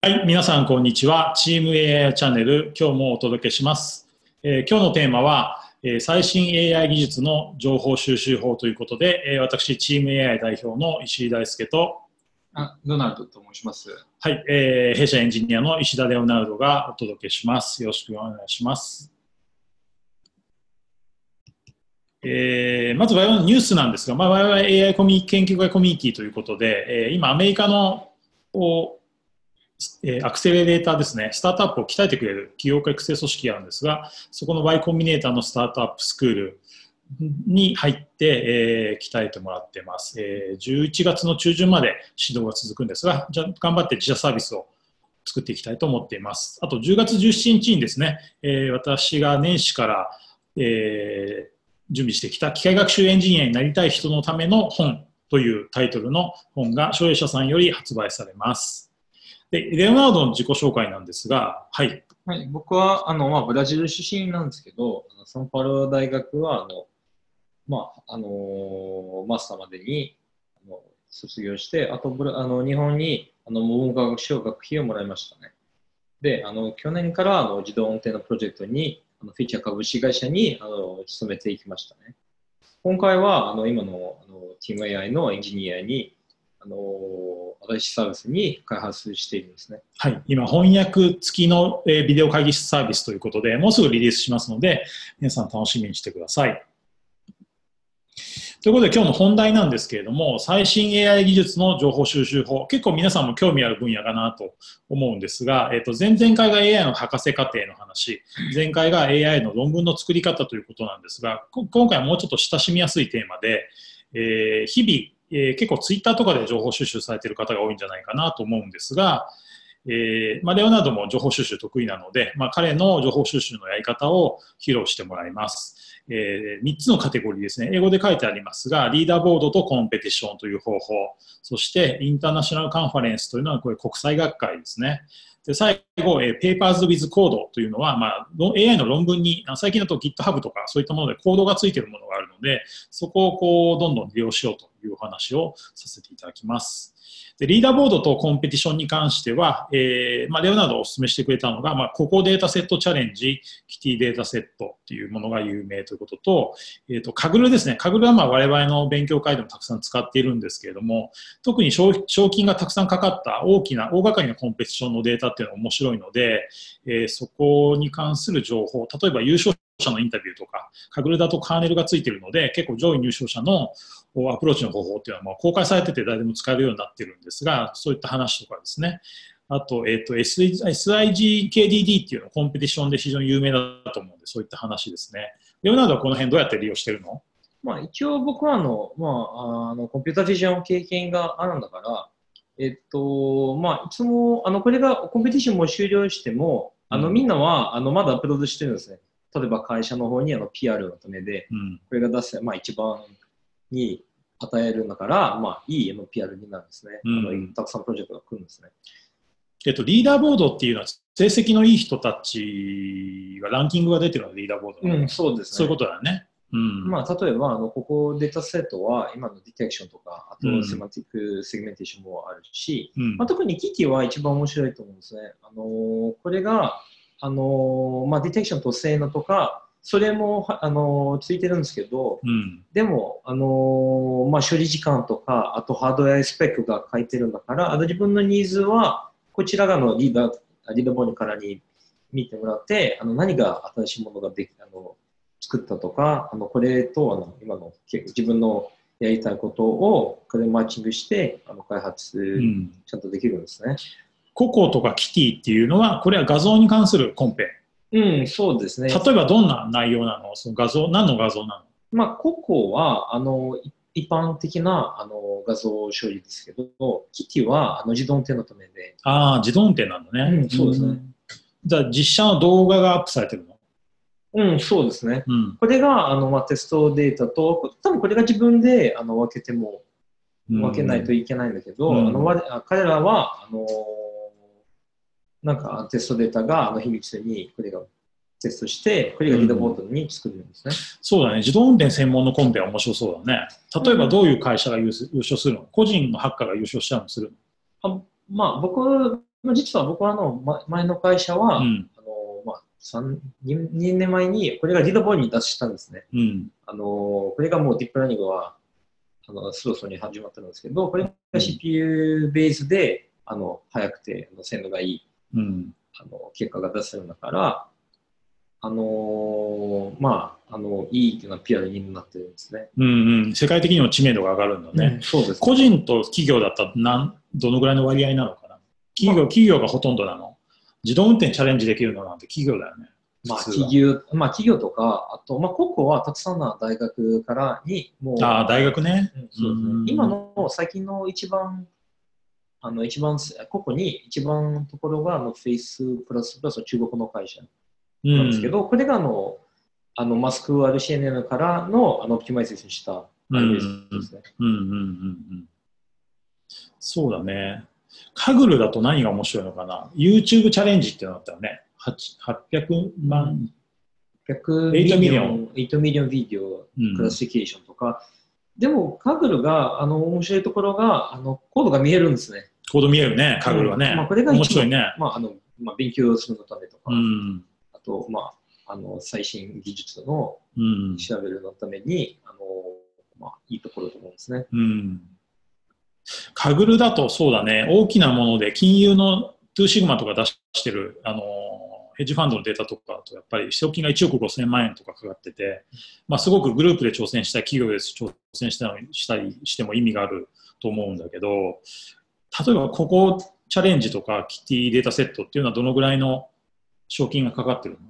はい、皆さんこんにちは。チーム AI チャンネル、今日もお届けします。えー今日のテーマは、えー最新 AI 技術の情報収集法ということで、えー私、チーム AI 代表の石井大輔と、あドナルドと申します。はい、えー弊社エンジニアの石田レオナルドがお届けします。よろしくお願いします。えーまず我々のニュースなんですが、まあ、我々 AI コミ研究会コミュニティということで、えー今アメリカのおえーアクセレレーターですね、スタートアップを鍛えてくれる起業家育成組織があるんですが、そこの Y コンビネーターのスタートアップスクールに入って、えー鍛えてもらってます、えー11月の中旬まで指導が続くんですが、じゃ頑張って自社サービスを作っていきたいと思っています。あと10月17日にですね、えー私が年始から、えー準備してきた機械学習エンジニアになりたい人のための本というタイトルの本が所有者さんより発売されます。で、レオナルドの自己紹介なんですが、はい。はい、僕はあの、まあ、ブラジル出身なんですけど、サンパウロ大学はあの、まああのマスターまでにあの卒業して、あとあの日本にあの文部科学省学費をもらいましたね。で、あの去年からあの自動運転のプロジェクトに、あのフィーチャー株式会社にあの勤めていきましたね。今回はあの今のあの TeamAI のエンジニアにあの新しいサービスに開発しているんですね。はい。今、翻訳付きの、えービデオ会議室サービスということで、もうすぐリリースしますので、皆さん楽しみにしてください。ということで、今日の本題なんですけれども、最新 AI 技術の情報収集法、結構皆さんも興味ある分野かなと思うんですが、えっと、前々回が AI の博士課程の話、前回が AI の論文の作り方ということなんですが、今回はもうちょっと親しみやすいテーマで、えー日々、えー結構ツイッターとかで情報収集されている方が多いんじゃないかなと思うんですが、えーまあ、レオナルドも情報収集得意なので、まあ、彼の情報収集のやり方を披露してもらいます。え3つのカテゴリーですね。英語で書いてありますが、リーダーボードとコンペティションという方法、そしてインターナショナルカンファレンスというのはこれ国際学会ですね。で最後、えー、Papers with Code というのは、まあ、AI の論文に、あ最近だと GitHub とかそういったものでコードがついているものがあるので、そこをこうどんどん利用しようというお話をさせていただきます。でリーダーボードとコンペティションに関しては、えーまあ、レオナルドがお勧めしてくれたのが、まあ、ココデータセットチャレンジ、キティデータセットっていうものが有名ということと、えー、とカグルですね。カグルはまあ我々の勉強会でもたくさん使っているんですけれども、特に賞賞金がたくさんかかった大きな、大掛かりなコンペティションのデータっていうのは面白いので、えーそこに関する情報、例えば優勝者のインタビューとか、カグルだとカーネルがついているので、結構上位入賞者のアプローチの方法っていうのはもう公開されてて誰でも使えるようになってるんですが、そういった話とかですね。あと、えっ、と、SIGKDD っていうのコンペティションで非常に有名だと思うんで、そういった話ですね。レオナルドはこの辺どうやって利用してるの？まあ、一応僕はあの、まあ、あのコンピュータービジョン経験があるんだから、えっと、まあ、いつも、あの、これがコンペティションも終了しても、あの、うんみんなは、あの、まだアップロードしてるんですね。例えば会社の方にあの PR のためで、うん。これが出せ、まあ、一番に与えるんだから、まあ、いい PR になるんですね。うんあのたくさんプロジェクトが来るんですね。えっと、リーダーボードっていうのは、成績のいい人たちがランキングが出てるのがリーダーボードうん、そうですね。そういうことだよね。うん。まあ、例えば、あのここデータセットは今のディテクションとか、あうんとセマティックセグメンテーションもあるし、うんまあ、特にキキは一番面白いと思うんですね。あのーこれが、あのーまあ、ディテクションと性能とか、それも、はあのーついてるんですけど、うん。でも、あのーまあ、処理時間とか、あとハードウェアスペックが書いてるんだから、あの自分のニーズは、こちら側のリーダー、リーダーボードからに見てもらって、あの何が新しいものができあの作ったとか、あのこれとあの今の自分のやりたいことをこれマッチングしてあの開発うん。ちゃんとできるんですね。ココとかキティっていうのは、これは画像に関するコンペ。うん、そうですね。例えばどんな内容なの？その画像、何の画像なの？まあ、ココはあのい一般的なあの画像処理ですけど、キティはあの自動運転のためで、ああ、自動運転なんだね。うんそうですねんじゃあ、実写の動画がアップされてるの？うん、そうですね。うん。これがあの、まあ、テストデータと、多分これが自分であの分けても分けないといけないんだけど、うんあの彼らはあのなんかテストデータがあの秘密にこれがテストして、これがリーダーボードに作るんですね。そうだね。自動運転専門のコンペは面白そうだね。例えばどういう会社が優優勝するの？個人のハッカーが優勝しちゃうのするあまあ、僕まあ、実は僕はあの、ま、前の会社は、うん。あの、まあ、三 2, 2年前に、これがリーダーボードに出したんですね。うん。あの、これがもうディープラーニングは、あの、そろそろに始まってるんですけど、これが CPU ベースで、あの、速くて、あの精度がいい、うん。あの、結果が出せるんだから、あのまあ、あの、いいっていうのは PR になってるんですね。うん。うん。世界的にも知名度が上がるんだね。うんそうです。個人と企業だったらなんどのぐらいの割合なのかな企業、企業がほとんどなの自動運転チャレンジできるのなんて企業だよね。まあ、企業、まあ、企業とか、あと、まあ、個々はたくさんの大学からに、もう、ああ、大学ね。うんそうですねうん今の最近の一番、あの一番、個々に一番のところがあのフェイスプラスプラス中国の会社うなんですけど、これがあのあのマスク RCNN からのあのオプティマイゼーションした。そうだね。カグルだと何が面白いのかな ?YouTube チャレンジっていうのだったよね。8 800万、100 8ミリオン、8ミリオンビデオうんクラシフィケーションとか、でもカグルがあの面白いところがあのコードが見えるんですね。コード見えるね、カグルはね。まあこれが面白いね。まああのまあ、勉強するのためとか、うん。あと、まあ、あの最新技術のうん。調べるのために、あのまあ、いいところだと思うんですね。うん。カグルだとそうだね、大きなもので金融の2シグマとか出してる、あの、ヘッジファンドのデータとかだと、やっぱり賞金が1億5000万円とかかかってて、まあ、すごくグループで挑戦したい企業です挑戦したりしたりしても意味があると思うんだけど、例えばここチャレンジとかキティデータセットっていうのはどのぐらいの賞金がかかってるの？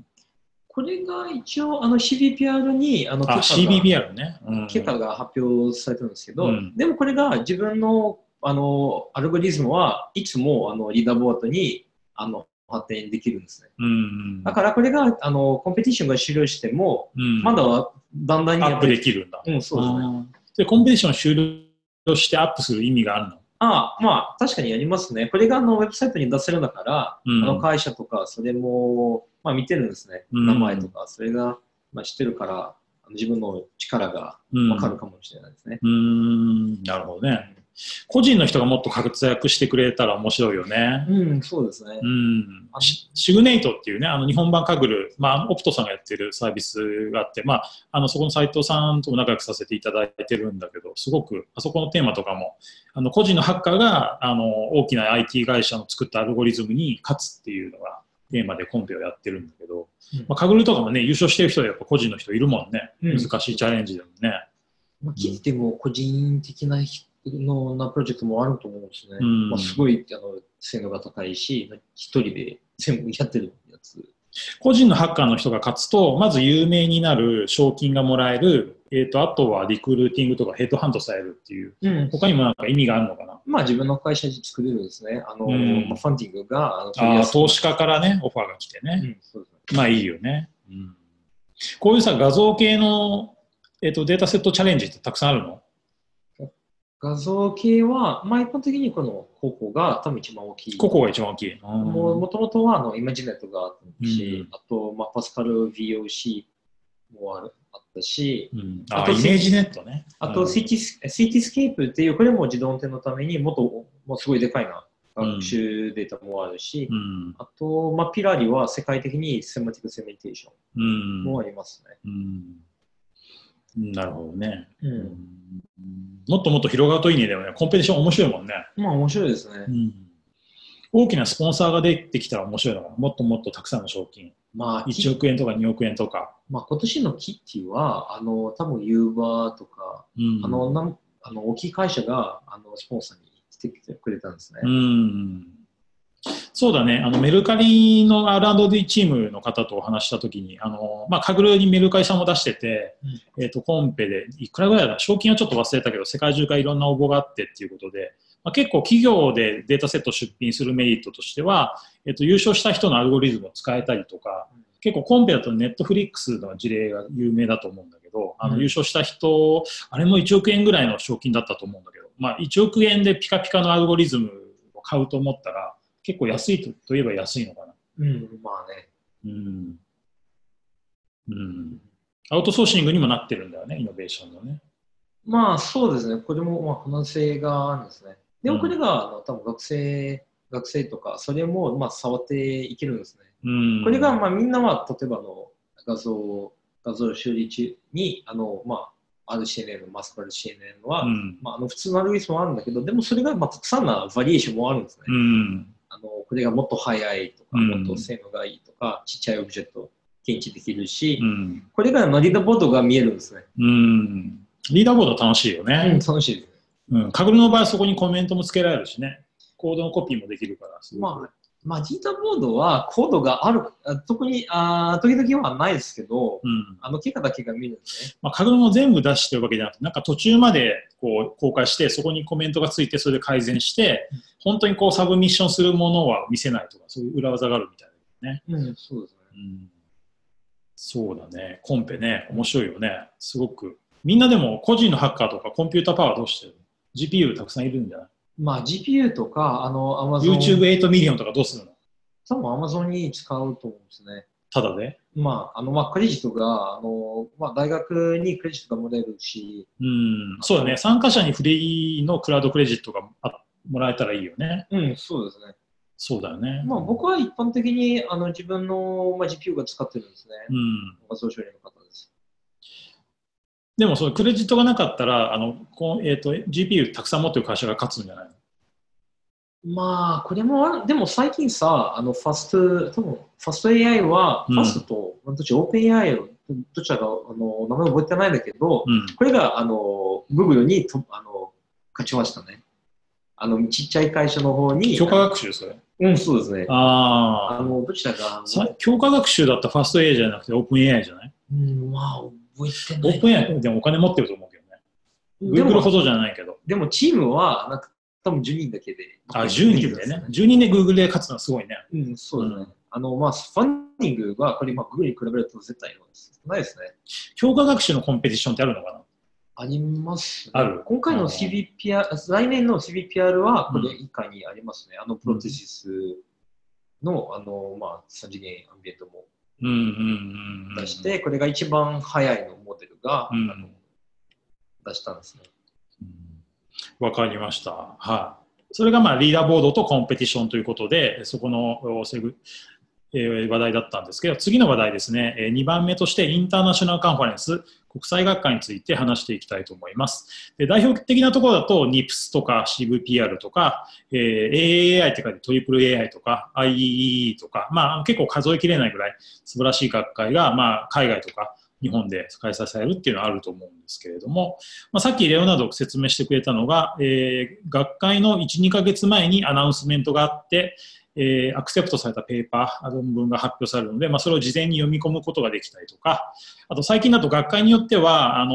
これが一応、あの CBPR に、あの、あ、許可が CBBR ね。うん結果が発表されてるんですけど、うんでもこれが自分のあのアルゴリズムはいつもあのリーダーボードにあの発展できるんですね。うんうんだからこれがあのコンペティションが終了しても、うんまだはだんだんにアップでる。きるんだ。うん、そうですね。で、コンペティション終了してアップする意味があるの？ああ、まあ確かにやりますね。これがあのウェブサイトに出せるんだから、うんあの会社とかそれも、まあ、見てるんですね。うん名前とか、それが、まあ、知ってるから、自分の力がうんわかるかもしれないですね。うーん、なるほどね。個人の人がもっと活躍してくれたら面白いよね。うん、そうですね。うんシシグネイトっていうね、あの日本版カグル、まあ、オプトさんがやってるサービスがあって、まあ、あのそこの斉藤さんとも仲良くさせていただいてるんだけど、すごく、あそこのテーマとかも、あの個人のハッカーがあの大きな IT 会社の作ったアルゴリズムに勝つっていうのがテーマでコンペをやってるんだけど、うんまあ、カグルとかもね、優勝してる人はやっぱ個人の人いるもんね。うん難しいチャレンジでもね。まあ、聞いても個人的な人のなプロジェクトもあると思うんですね。うんまあ、すごいあの性能が高いし、一人で全部やってるやつ。個人のハッカーの人が勝つと、まず有名になる、賞金がもらえる、えー、とあとはリクルーティングとかヘッドハンドされるっていう、うん、他にもなんか意味があるのかな？まあ自分の会社で作れるんですね。あの、うんまあ、ファンディングがあのあー投資家からね、オファーが来てね。うん、そうですね。まあいいよね。うん、こういうさ、画像系の、えー、とデータセットチャレンジってたくさんあるの？画像系は、まあ一般的にこのココが多分一番大きい。ここが一番大きい。うんももともとはあのイマジネットがあったし、うんあと、まあ、パスカル VOC もあるあったし、うんあとあイメージネットね。あとうんシティス、ケープっていう、これも自動運転のためにもっともうすごいでかいな学習データもあるし、うんあと、まあ、ピラリは世界的にセマティックセメンテーショうンんもありますね。うんなるほどね。うんうんもっともっと広がるといいね。でもね、コンペティション面白いもんね。まあ面白いですね。うん大きなスポンサーが出てきたら面白いのかな。もっともっとたくさんの賞金。まあ、き1億円とか2億円とか。まあ、今年のキッティは、あの、多分ユーバーとか、うんあの、なんあの大きい会社があのスポンサーにしてきてくれたんですね。うんそうだね、あのメルカリの R&D チームの方とお話したときに、あのまあ、カグルにメルカリさんも出してて、えー、とコンペでいくらぐらいだ、賞金はちょっと忘れたけど、世界中からいろんな応募があってっていうことで、まあ、結構企業でデータセットを出品するメリットとしては、えー、と優勝した人のアルゴリズムを使えたりとか、結構コンペだとネットフリックスの事例が有名だと思うんだけど、あのうん。優勝した人、あれも1億円ぐらいの賞金だったと思うんだけど、まあ、1億円でピカピカのアルゴリズムを買うと思ったら、結構安いとといえば安いのかな。うん、まあね。うん。うん。アウトソーシングにもなってるんだよね、イノベーションのね。まあそうですね。これもまあ可能性があるんですね。でもこれが、あの多分学生学生とか、それもまあ触っていけるんですね。うん。これが、まあ、みんなは、例えばあの画像、画像処理中に、あの、まあ、RCNN、マスク RCNN は、うん。まあ、あの普通のアルゴリスムもあるんだけど、でもそれが、まあ、たくさんなバリエーションもあるんですね。うん。あのこれがもっと速いとか、うんもっと性能がいいとか、ちっちゃいオブジェクト検知できるし、うん。これがまあリーダーボードが見えるんですね。うん。リーダーボード楽しいようん、ね。楽しいですね。うん。カグルの場合はそこにコメントもつけられるしね。コードのコピーもできるから。まあ、まあ、リーダーボードはコードがある、あ特にあ時々はないですけど、うん。あの結果だけが見るんですね。まあ、カグルも全部出してるわけじゃなくて、なんか途中までこう公開して、そこにコメントがついて、それで改善して、本当にこうサブミッションするものは見せないとか、そういう裏技があるみたいだね。うん、そうですね。うん。そうだね。コンペね。面白いよね。すごく。みんなでも個人のハッカーとかコンピューターパワーどうしてる ?GPU たくさんいるんじゃない？まあ、GPU とか、あの、Amazon、?YouTube8 ミリオンとかどうするの？多分 Amazon に使うと思うんですね。ただで？まあ、あの、まあ、クレジットが、あの、まあ、大学にクレジットがもらえるし、うん。そうだね。参加者にフリーのクラウドクレジットがあもらえたらいいよね。うん、そうですね。そうだよね。まあ、僕は一般的にあの自分の、まあ、GPU が使ってるんですね。うん。画像処理の方でもそのクレジットがなかったら、あのこうえー、と GPU たくさん持ってる会社が勝つんじゃないの？まあ、これもある、でも最近さ、あの、ファスト、多分ファスト AI は、うんファストと、どっち、オープン AI を、どちらか、あの、名前覚えてないんだけど、うん。これが、あの、Google にと、あの、勝ちましたね。あの、ちっちゃい会社の方に。強化学習それ？うん、そうですね。ああ。あの、どちらか、強化学習だったらファスト AI じゃなくてオープン AI じゃない？うん、まあ、オープン AI でもお金持ってると思うけどね。で Google もほどじゃないけど。でも、チームは、なんか、多分10人だけで。あ、10人でね。10人で Google で勝つのはすごいね。うん、そうですね。うんあの、まあ、ファンディングは、これ、まあ、Google に比べると絶対ないですね。強化学習のコンペティションってあるのかな？あります、ね。ある？今回の CBPR、来年の CBPR は、これ以下にありますね。あの、プロテシスの、あの、まあ、3次元アンビエントもうんうんうんうん。出して、これが一番早いのモデルが、うん出したんですね。うんわかりました。はい。それがまあリーダーボードとコンペティションということで、そこのおセグ、えー話題だったんですけど、次の話題ですね、え2番目としてインターナショナルカンファレンス、国際学会について話していきたいと思います。で代表的なところだと NIPS とか CVPR とか、えー AAI って書いてトリプル AI とか IEEE とか、まあ結構数えきれないぐらい素晴らしい学会が、まあ海外とか日本で開催されるっていうのはあると思うんですけれども、まあ、さっきレオナド説明してくれたのが、えー学会の1、2ヶ月前にアナウンスメントがあって、えーアクセプトされたペーパー、論文が発表されるので、まあ、それを事前に読み込むことができたりとか、あと最近だと学会によっては、あの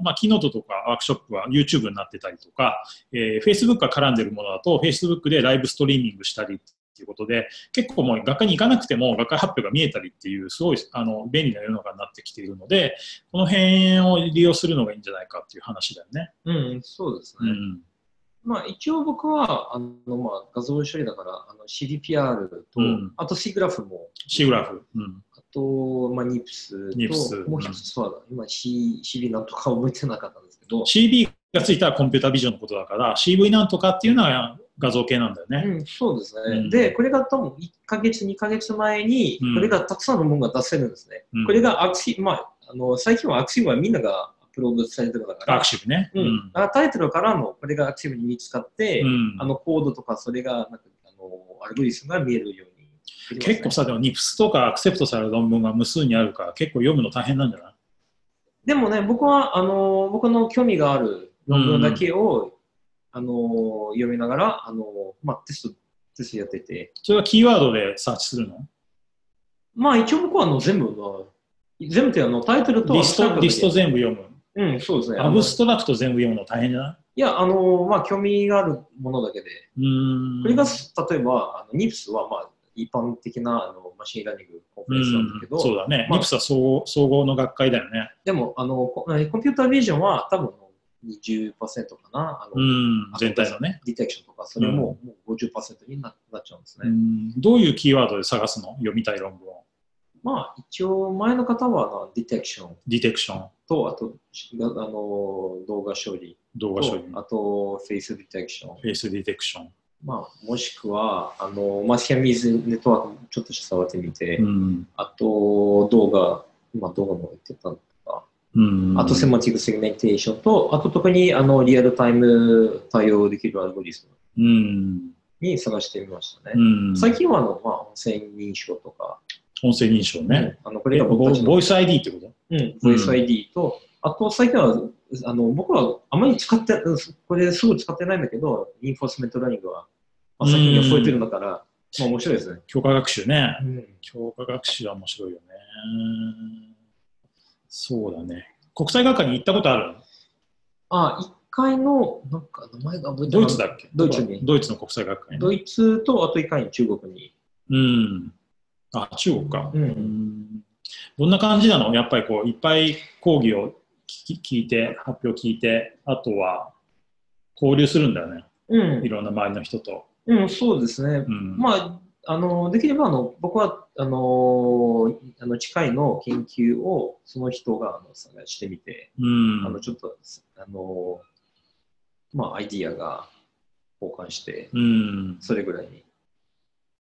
ーまあ、キーノートとかワークショップは YouTube になってたりとか、えー Facebook が絡んでるものだと Facebook でライブストリーミングしたりっていうことで、結構もう学会に行かなくても学会発表が見えたりっていう、すごいあの便利な世の中になってきているので、この辺を利用するのがいいんじゃないかっていう話だよね。うん、そうですね。うん。まあ、一応僕は、あの、まあ、画像処理だから、あの、CDPR と、うんあと C グラフも、シグラフ。うん。あと、まあ、NIPS と、NIPS もう一つは、今 C、CB なんとか覚えてなかったんですけど、CB がついたらコンピュータービジョンのことだから、CV なんとかっていうのは画像系なんだよね。うん、そうですね。うんで、これが多分1ヶ月、2ヶ月前にうん、これがたくさんのものが出せるんですね。うんこれがアクシまあ、あの、最近はアクシブはみんながプロードされてるから、 arXiv ね。ううんん。あタイトルからの、これが arXiv に見つかって、うんあの、コードとか、それが、なんか、あの、アルゴリスムが見えるようにね、結構さ、でも NIPS とかアクセプトされる論文が無数にあるから、結構読むの大変なんじゃない？でもね、僕は、あの、僕の興味がある論文だけを、あの、読みながら、あの、まあ、テスト、テストやってて、それはキーワードでサーチするの？まあ、一応僕は、あの、全部の、全部ってあの、タイトルとリスト、リストト。全部読む。うん、そうですね。アブストラクト全部読むの大変じゃない？いや、あの、まあ、興味があるものだけで、うーん。これが、例えば、あの NIPS は、まあ、一般的なあの machine learning conference なんだけど、うんそうだね。まあ NIPS は総合総合の学会だよね。でも、あの、コ computer vision は多分20%かな。あのうん。全体のね。 detection とか、それももう50%にななっちゃうんですね。うんどういうキーワードで探すの？読みたい論文を。まあ、一応、前の方はあの detection detection、と、あと、あの動画処理と、動画処理、あと、 face detection face detection。まあ、もしくは、あの、まあ、 Siamese network もちょっと触ってみて、うん。あと、動画、まあ、動画も言ってたのか、うん。あと、 semantic segmentation と、あと、特に、あの、リアルタイム対応できるアルゴリズムうん。に探してみましたね。うん。最近は、あの、まあ、音声認証とか、音声認証ね。あの、これがボイス ID ってこと？うん、ボイス ID と、あと最近は、あの、僕はあまり使って、うんこれすぐ使ってないんだけど、 reinforcement learning は、まあ、最近は増えてるんだから、まあ面白いですね。強化学習ね。うん、強化学習は面白いよね。そうだね。国際学会に行ったことある？あ、一回の、なんか名前が覚えてドイツだっけ？ドイツにドイツの国際学科にね。ドイツと、あと一回に中国に。うん。あ、中国か。うんうんどんな感じなの？やっぱりこう、いっぱい講義を聞き聞いて、発表聞いて、あとは交流するんだよね。うんい、ろんな周りの人と。うん、そうですね。うん。まあ、あの、できれば、あの、僕は、あの、あの、近いの研究を、その人が、あの、探してみて、うん。あの、ちょっと、あの、まあ、アイディアが交換して、うん。それぐらいに。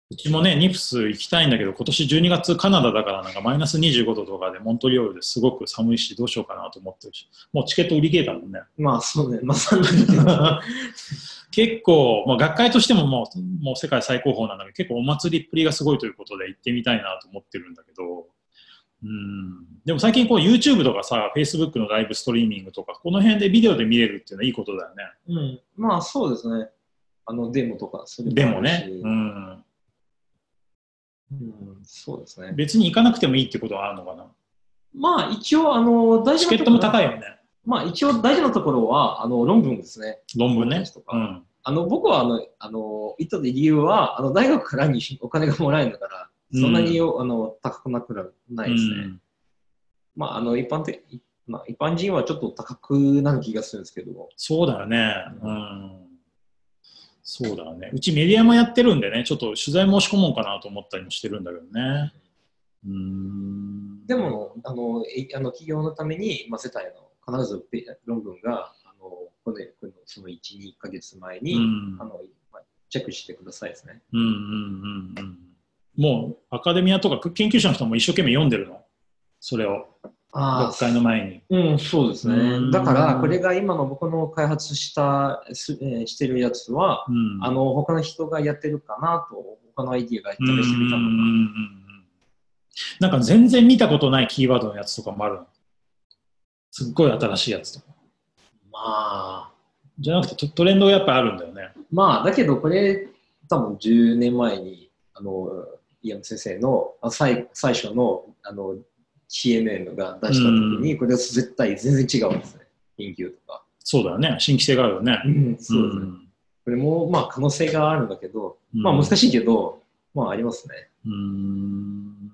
うちもね、ニプス行きたいんだけど、今年12月カナダだからなんかマイナス25度とかでモントリオールですごく寒いし、どうしようかなと思ってるし、もうチケット売り切れたもんね。まあ、そうね、まさに。結構、まあ、学会としてももうもう世界最高峰なんだけど、結構お祭りっぷりがすごいということで行ってみたいなと思ってるんだけど、うん、でも最近こう YouTube とかさ、Facebook のライブストリーミングとか、この辺でビデオで見れるっていうのはいいことだよね。うん。まあ、そうですね。あの、デモとか、それでもね、うん、うん、そうですね。別に行かなくてもいいってことはあるのかな？まあ、一応、あの、大事なところチケットも高いよね、まあ、一応大事なところは、あの、論文ですね。論文ねうんあの、僕は、あの、あの、行った理由は、あの、大学からにお金がもらえるんだから、そんなに、あの、高くなくないですね。うんまあ、あの、一般的、まあ、一般人はちょっと高くなる気がするんですけども。そうだよね。うん。そうだよね。うちメディアもやってるんでね、ちょっと取材申し込もうかなと思ったりもしてるんだけどね。うん。でも、あの、えあの企業のために、まあ、世帯の必ずペ論文が、あの、この、このその1、2ヶ月前に、うんあの、まあチェックしてくださいですね。うんうんうんうん。もうアカデミアとか研究者の人も一生懸命読んでるの。それを、あ学会の前に。うん、そうですうんね。だから、これが今の僕の開発した、すえーしてるやつは、うんあの、他の人がやってるかなと、他のアイディアが試してみたのが、うんなんか全然見たことないキーワードのやつとかもあるの？すっごい新しいやつとか。まあ、じゃなくてトトレンドがやっぱあるんだよね。まあ、だけどこれ、多分10年前に、あの、イアン先生のあ最最初のあの CNN が出した時に、これは絶対全然違うんですね。研究とか。そうだよね。新規性があるよね。うん、そうですね。んこれも、まあ、可能性があるんだけど、うんまあ、難しいけど、まあ、ありますね。うーん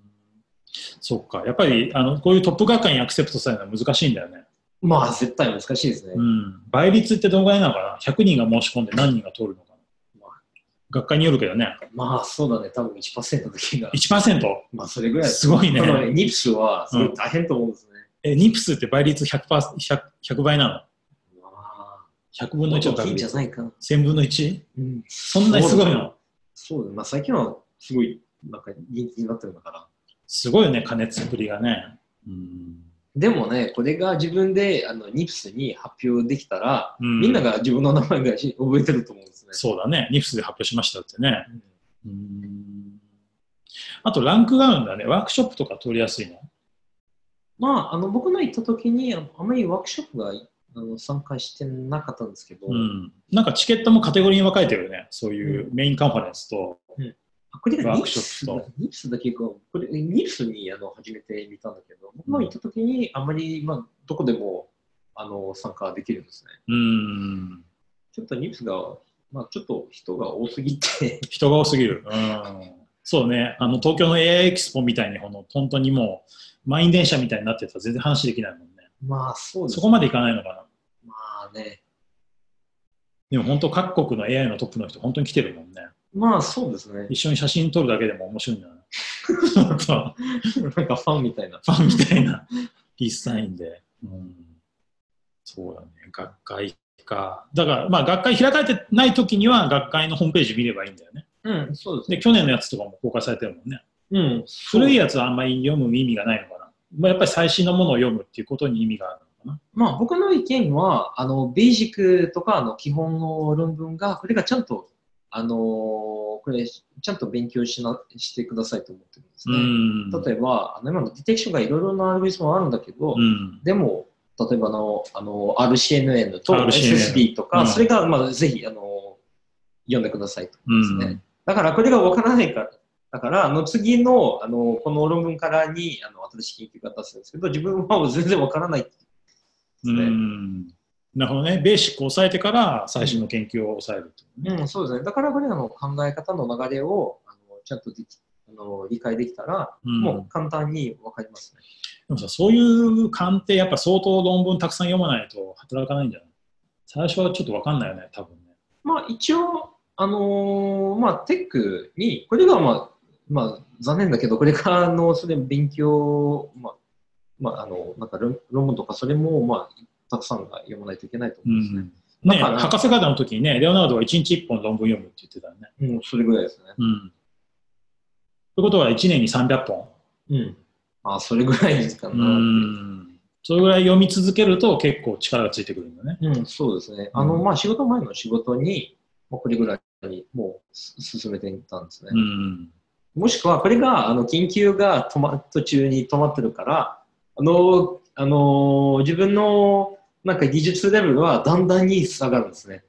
そっか。やっぱり、あの、こういうトップ学会にアクセプトされるのは難しいんだよね。まあ、絶対難しいですね。うん。倍率ってどのぐらいなのかな ?100 人が申し込んで何人が通るの学会によるけどね。まあ、そうだね。多分1%の時が。1%? まあ、それぐらいすごいねただニプスは、すごい大変と思うんですね。え、ニプスって倍率 100%, 100, 100倍なの？まあ、?100 分の1の確率。ないかな。1000分の 1? うん。そんなにすごいの？そうだね。まあ、最近はすごい、なんか人気になってるんだから。すごいよね、加熱ぶりがね。うん。でもね、これが自分であのニプスに発表できたら、うんみんなが自分の名前がし覚えてると思う。そうだね。ニプスで発表しましたってね。うんうん。あと、ランクがあるんだね。ワークショップとか通りやすいの？まあ、あの僕の行った時にあのあまりワークショップがあの参加してなかったんですけど、うん、なんかチケットもカテゴリーに分かれてるよね。そういうメインカンファレンスと。あこれがワークニプスショップニプスだけか、これニプスにあの初めて見たんだけど、僕の行った時にあまり、まあ、どこでもあの参加できるんですね。うん。ちょっとニプスが、まあ、ちょっと人が多すぎて、人が多すぎる。うん。そうね。あの、東京の AI エキスポみたいに、この、本当にもう、満員電車みたいになってたら全然話できないもんね。まあそうですそこまでいかないのかな。まあね、でも本当各国の AI のトップの人、本当に来てるもんね。まあそうですね。一緒に写真撮るだけでも面白いんだよな。なんかファンみたいな。ファンみたいな ピースサインで。うん、そうだね。学会か。だから、まあ、学会開かれてない時には、学会のホームページ見ればいいんだよね。うん、そうですね。で、去年のやつとかも公開されてるもんね。うん、古いやつはあんまり読む意味がないのかな。まあ、やっぱり最新のものを読むっていうことに意味があるのかな。まあ、僕の意見は、あの、ベーシックとか、あの、基本の論文が、これがちゃんと、あのーこれ、ちゃんと勉強しな、してくださいと思ってるんですうね。ん。例えば、あの、今のディテクションがいろいろなアルゴリズムはあるんだけど、うん。でも、例えばあの、あの、RCNN と SSD とか、うんそれが、まあ、ぜひ、あの、読んでくださいとですね。ん。だから、これがわからないから、だから、あの、次の、あの、この論文からに、あの、新しい研究が出すんですけど、自分は全然わからないですうね。ん。なるほどね。ベーシックを抑えてから最新の研究を抑えるっていうね。うん、そうですね。だから、これらの考え方の流れを、あの、ちゃんとできあの理解できたら、うんもう簡単にわかりますね。でもさ、そういう鑑定、やっぱ相当論文たくさん読まないと働かないんじゃない？最初はちょっとわかんないよね、多分ね。まあ、一応、あのーまあ、テックに、これが、まあ、まあ、残念だけど、これからの、それ勉強、まあ、まあ、あの、なんか論論文とか、それも、まあ、たくさんが読まないといけないと思うんですね。ね、だから博士課程の時にね、レオナルドは1日1本論文読むって言ってたよね。うん、それぐらいですね。うん。ということは1年に300本。うん。あ、それぐらいですかうな。ん。それぐらい読み続けると結構力がついてくるんだね。うん、そうですね。あの、うんまあ、仕事前の仕事に、まあ、これぐらいにもうす進めていったんですね。うん。もしくは、これが、あの、研究が止ま、途中に止まってるから、あの、あの、自分の、なんか技術レベルはだんだんに下がるんですね。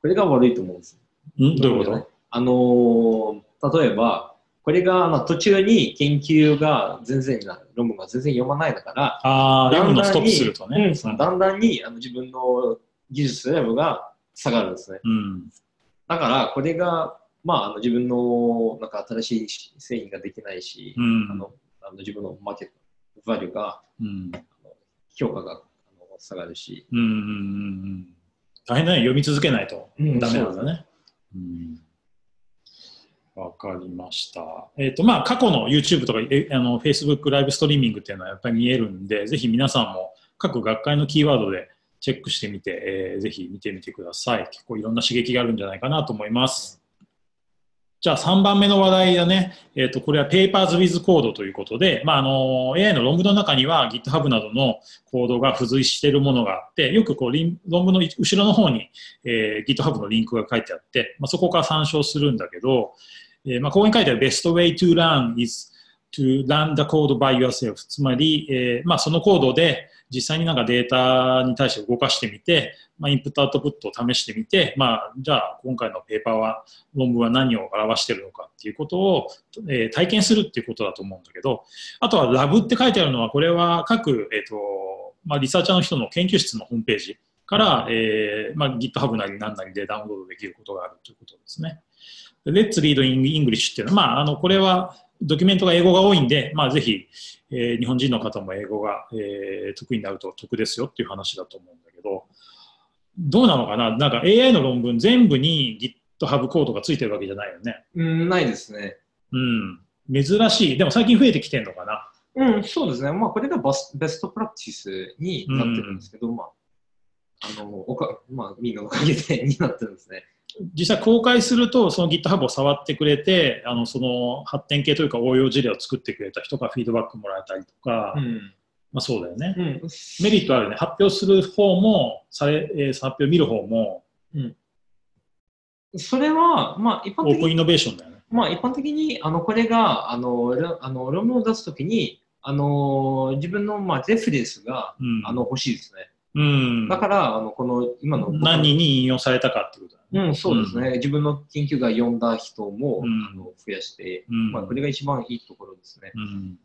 これが悪いと思うんです。ん？どういうこと？あの、例えば、これが、まあ、途中に研究が全然な、論文が全然読まないだから、ああ、読むのストップにするとね。うんだんだんにあの自分の技術レベルが下がるんですね。うん。だから、これが、まあ、あの自分のなんか新しい製品ができないし、うんあのあの自分のマーケット、バリューが、うん。あの評価があの下がるし、うんうんうんうん。大変だね。読み続けないとうんダメなんだね。うんわかりました。えっ、と、まあ、過去の YouTube とか、えあの、Facebook ライブストリーミングっていうのはやっぱり見えるんで、ぜひ皆さんも各学会のキーワードでチェックしてみて、えーぜひ見てみてください。結構いろんな刺激があるんじゃないかなと思います。じゃあ3番目の話題だね。えっ、と、これは Papers with Code ということで、まあ、あの、AI の論文の中には GitHub などのコードが付随しているものがあって、よくこうリン論文の後ろの方に、えー GitHub のリンクが書いてあって、まあ、そこから参照するんだけど、えーまあ、ここに書いてある Best way to learn is to learn the code by yourself つまり、えーまあ、そのコードで実際になんかデータに対して動かしてみて、まあ、インプットアウトプットを試してみて、まあ、じゃあ今回のペーパーは論文は何を表しているのかっていうことを、えー体験するっていうことだと思うんだけどあとはラブって書いてあるのはこれは各、えーとまあ、リサーチャーの人の研究室のホームページ。から、えーまあ、GitHub なり何なりでダウンロードできることがあるということですね。で Let's Read in English っていうのは、まあ、あのこれはドキュメントが英語が多いんで、まあ、ぜひ、えー日本人の方も英語が、えー得意になると得ですよっていう話だと思うんだけど、どうなのかな？なんか AI の論文全部に GitHub コードがついてるわけじゃないよね。うん、ないですね。うん。珍しい。でも最近増えてきてるのかな？うん、そうですね。まあ、これがバスベストプラクティスになってるんですけど、まあ、あの、おか、まあ、みんなのおかげでになってるんですね。実際公開すると、その GitHub を触ってくれて、あのその発展系というか応用事例を作ってくれた人がフィードバックもらえたりとか、うん。まあそうだよね。うん。メリットあるね。発表する方も、されえー発表見る方も、それは、まあ、一般的にオープンイノベーションだよね。まあ、一般的に、あの、これが、あの、ろあの論文を出すときに、あの、自分の、まあ、レフレンスが、うん。あの、欲しいですね。うん。だから、あの、この、今の、何人に引用されたかってことだね。うん、そうですね。自分の研究が読んだ人も、うんあの増やして、うんまあ、これが一番いいところですね。うん。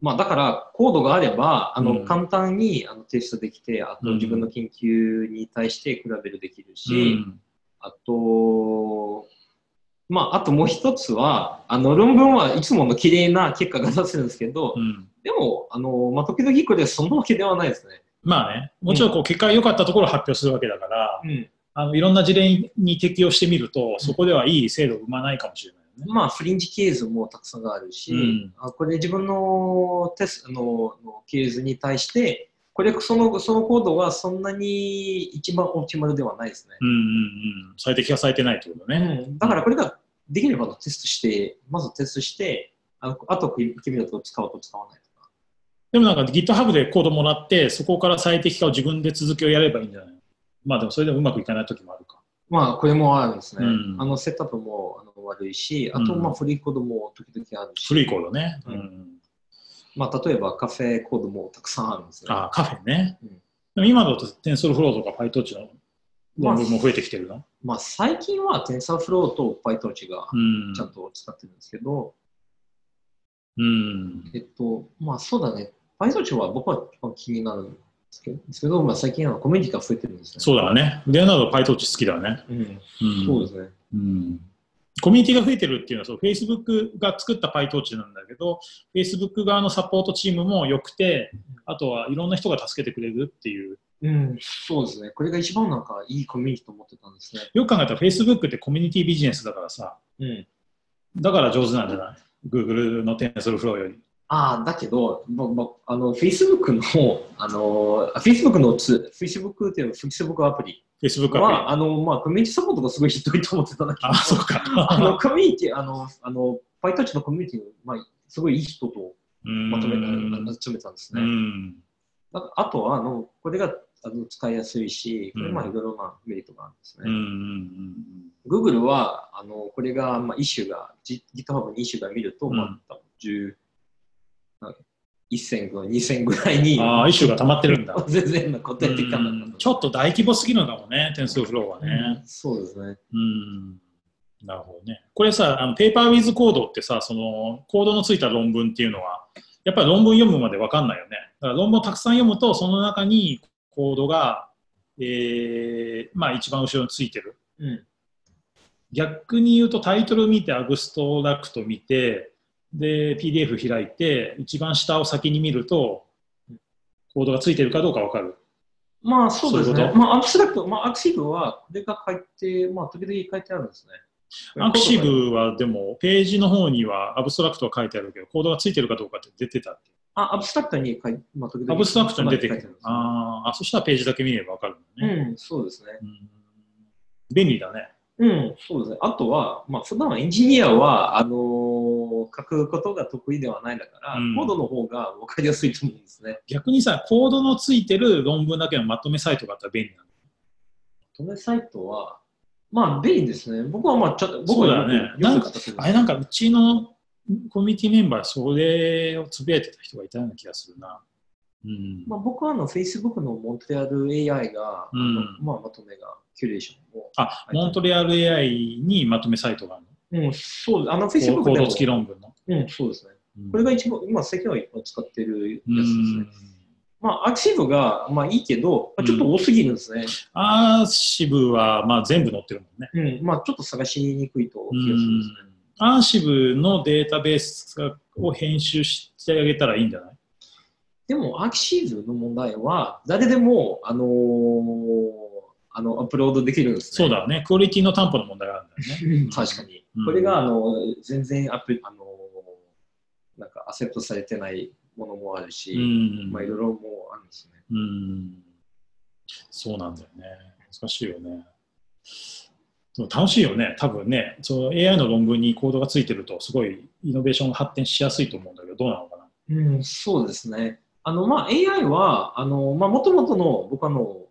まあ、だから、コードがあれば、あの、うん簡単にあのテストできて、あとうん自分の研究に対して比べるできるうし、ん。あと、まあ、あともう一つは、あの、論文はいつもの綺麗な結果が出せるんですけど、うん。でも、あの、まあ、時々これそんなわけではないですね。まあね、もちろんこう結果が良かったところを発表するわけだから、うん。あのいろんな事例に適用してみると、そこではいい精度を生まないかもしれないよね。まあ、フリンジケースもたくさんあるし、うんあこれ自分のテストののケースに対して、これ、その、そのコードはそんなに一番オプティマルではないですね。うんうんうん。最適化されてないってことね。うん、だからこれができればテストして、まずテストして、あのあと君だと使うと使わない。でもなんか GitHub でコードもらって、そこから最適化を自分で続きをやればいいんじゃない？まあでもそれでもうまくいかない時もあるか。まあ、これもあるんですね。うんあの、セットアップもあの悪いし、あと、うんまあ、フリーコードも時々あるし。古いコードね。ううんん。まあ、例えばカフェコードもたくさんあるんですね。ああ、カフェね。うんでも今だと TensorFlow とか PyTorch の論文も増えてきてるの、まあ、最近は TensorFlow と PyTorch がうんちゃんと使ってるんですけど、うん。えっと、まあ、そうだね。PyTorch は僕は一番気になるんですけど、ですけどまあ、最近はコミュニティが増えてるんですね。そうだね。レオナルド PyTorch 好きだね。うん。うんそうですね。うんコミュニティが増えてるっていうのはそう、Facebook が作った PyTorch なんだけど、Facebook 側のサポートチームも良くて、あとはいろんな人が助けてくれるっていう。うん、そうですね。これが一番なんかいいコミュニティと思ってたんですね。よく考えたら Facebook ってコミュニティビジネスだからさ、うん。だから上手なんじゃない ?Google の TensorFlow より。ああ、だけど、ぼぼあの、Facebook の、あの、Facebook のツ、Facebook っていう Facebook アプリ Facebook は、アあの、まあ、コミュニティサポートがすごいひどいと思ってたんだけど、プリ。あ、そうか。あの、コミュニティ、あの、あの、PyTouch のコミュニティ、まあ、すごいいい人とまとめうんた、集めたんですうね。ん。だからあとは、あの、これがあの使いやすいし、これ、まあ、うんいろいろなメリットがあるんですうん。うね。ん。Google は、あの、これが、まあ、イシュが、GitHub にイシュが見ると、うんまあ、多分10、なんか1000か2000ぐらいに、ああ、イシューが溜まってるんだ。全然な答えていかなかうんった。ちょっと大規模すぎるのかもね、TensorFlow はね。そうですね。うん。なるほどね。これさ、あの Paper with Code ってさ、そのコードのついた論文っていうのは、やっぱり論文読むまで分かんないよね。だから論文をたくさん読むと、その中にコードが、えーまあ一番後ろについてる。うん。逆に言うとタイトル見て、アブストラクト見て、で、PDF 開いて、一番下を先に見ると、コードがついてるかどうか分かる。まあ、そうですね。そういうまあ、アブストラクト、まあ、arXiv は、これが書いて、まあ、時々書いてあるんですね。 arXiv はでも、ページの方にはアブストラクトは書いてあるけど、コードがついてるかどうかって出てたって。あ、アブストラクトに書いて、まあ、時々アブストラクトに出てくるてあるあーあ、そしたらページだけ見れば分かるんだね。うん、そうですね。うん便利だね。うん、そうですね。あとは、まあ、普段エンジニアは、あのー書くことが得意ではないんだから、うんコードの方が分かりやすいと思うんですね。逆にさ、コードのついてる論文だけのまとめサイトがあったら便利なの？止めサイトは、まあ、便利ですね。僕は、まあ、ちょっと、僕はよねよくよく使ってるあれなんかうちのコミュニティメンバー、それをつぶやいてた人がいたような気がするな。うん。まあ、僕はあの Facebook のモントレアル AI が、うんまあ、まとめが、キュレーションを。あ、モントレアル AI にまとめサイトがあるうん、そうです。あの Facebook でも付き論文の。うん、そうですね。うんこれが一番、今、世間は一番使ってるやつうですんね。まあ、アクシブが、まあいいけど、まあちょっと多すぎるんですね。アーシブはまあ全部載ってるもんね。うん、まあちょっと探しにくいとう気がするんですね。んアーシブのデータベースを編集してあげたらいいんじゃない？でも、アーキシーズの問題は、誰でも、あのーあの、アップロードできるんですね。そうだね。クオリティの担保の問題があるんだよね。うん確かに。うんこれが、あの、全然アップ、あのーなんか、アセプトされてないものもあるし、うんまあ、いろいろもうあるんですね。うん。そうなんだよね。難しいよね。楽しいよね。多分ね、その AI の論文にコードがついてると、すごいイノベーションが発展しやすいと思うんだけど、どうなのかな。うん、そうですね。あの、まあ、AI は、あの、まあ、もともとの、僕あの、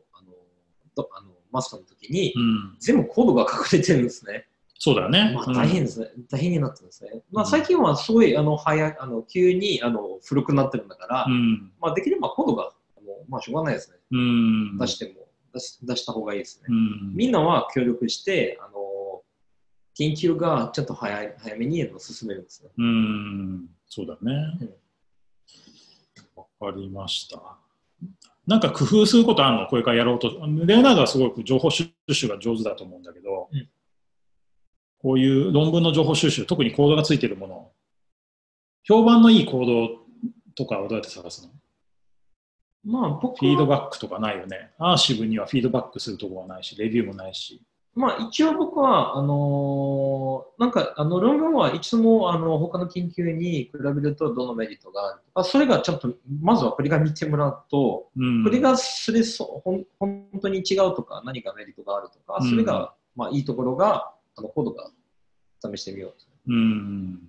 あの、どあのマスターの時に、うん。全部コードが隠れてるんですね。そうだよね。まあ、うん大変ですね。大変になってるんですね。まあ、うん最近はすごい、あの、早い、あの、急に、あの、古くなってるんだから、うん。まあ、できればコードが、あのまあ、しょうがないですね。うん。出しても、出し出した方がいいですね。うん。みんなは協力して、あの、研究がちょっと早い早めに進めるんですね。うん。そうだねうん。わかりました。なんか工夫することあるの？これからやろうと。レオナルドはすごく情報収集が上手だと思うんだけど、うんこういう論文の情報収集、特にコードがついているもの、評判のいいコードとかはどうやって探すの？まあ、僕フィードは、バックとかないよね。アーシブにはフィードバックするところはないし、レビューもないし。まあ、一応僕は、あのーなんか、あの、論文はいつも、あの、他の研究に比べるとどのメリットがあるとか、それがちょっと、まずはこれが見てもらうと、うんこれがそれそほん本当に違うとか、何かメリットがあるとか、それが、まあ、いいところが、あの、コードが試してみようと。うん。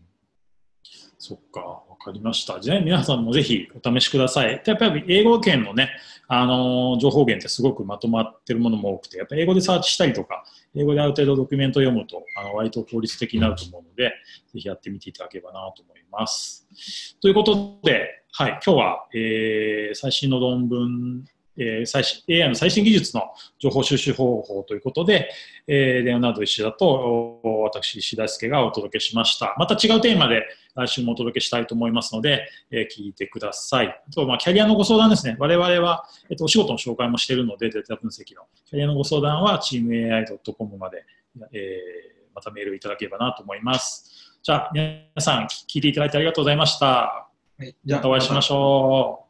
そっか、わかりました。じゃあ皆さんもぜひお試しください。やっぱり英語圏のね、あのー情報源ってすごくまとまってるものも多くて、やっぱり英語でサーチしたりとか、英語である程度ドキュメントを読むと、あの割と効率的になると思うので、ぜひやってみていただければなと思います。ということで、はい、今日は、えー最新の論文、えー最新 AI の最新技術の情報収集方法ということで、えーレオナルド石田とお私、石田介がお届けしました。また違うテーマで来週もお届けしたいと思いますので、えー聞いてください。あと、まあ、キャリアのご相談ですね。我々は、えっと、お仕事の紹介もしているので、データ分析の。キャリアのご相談は、teamai.com まで、えーまたメールいただければなと思います。じゃあ、皆さん、聞いていただいてありがとうございました。はい、またお会いしましょう。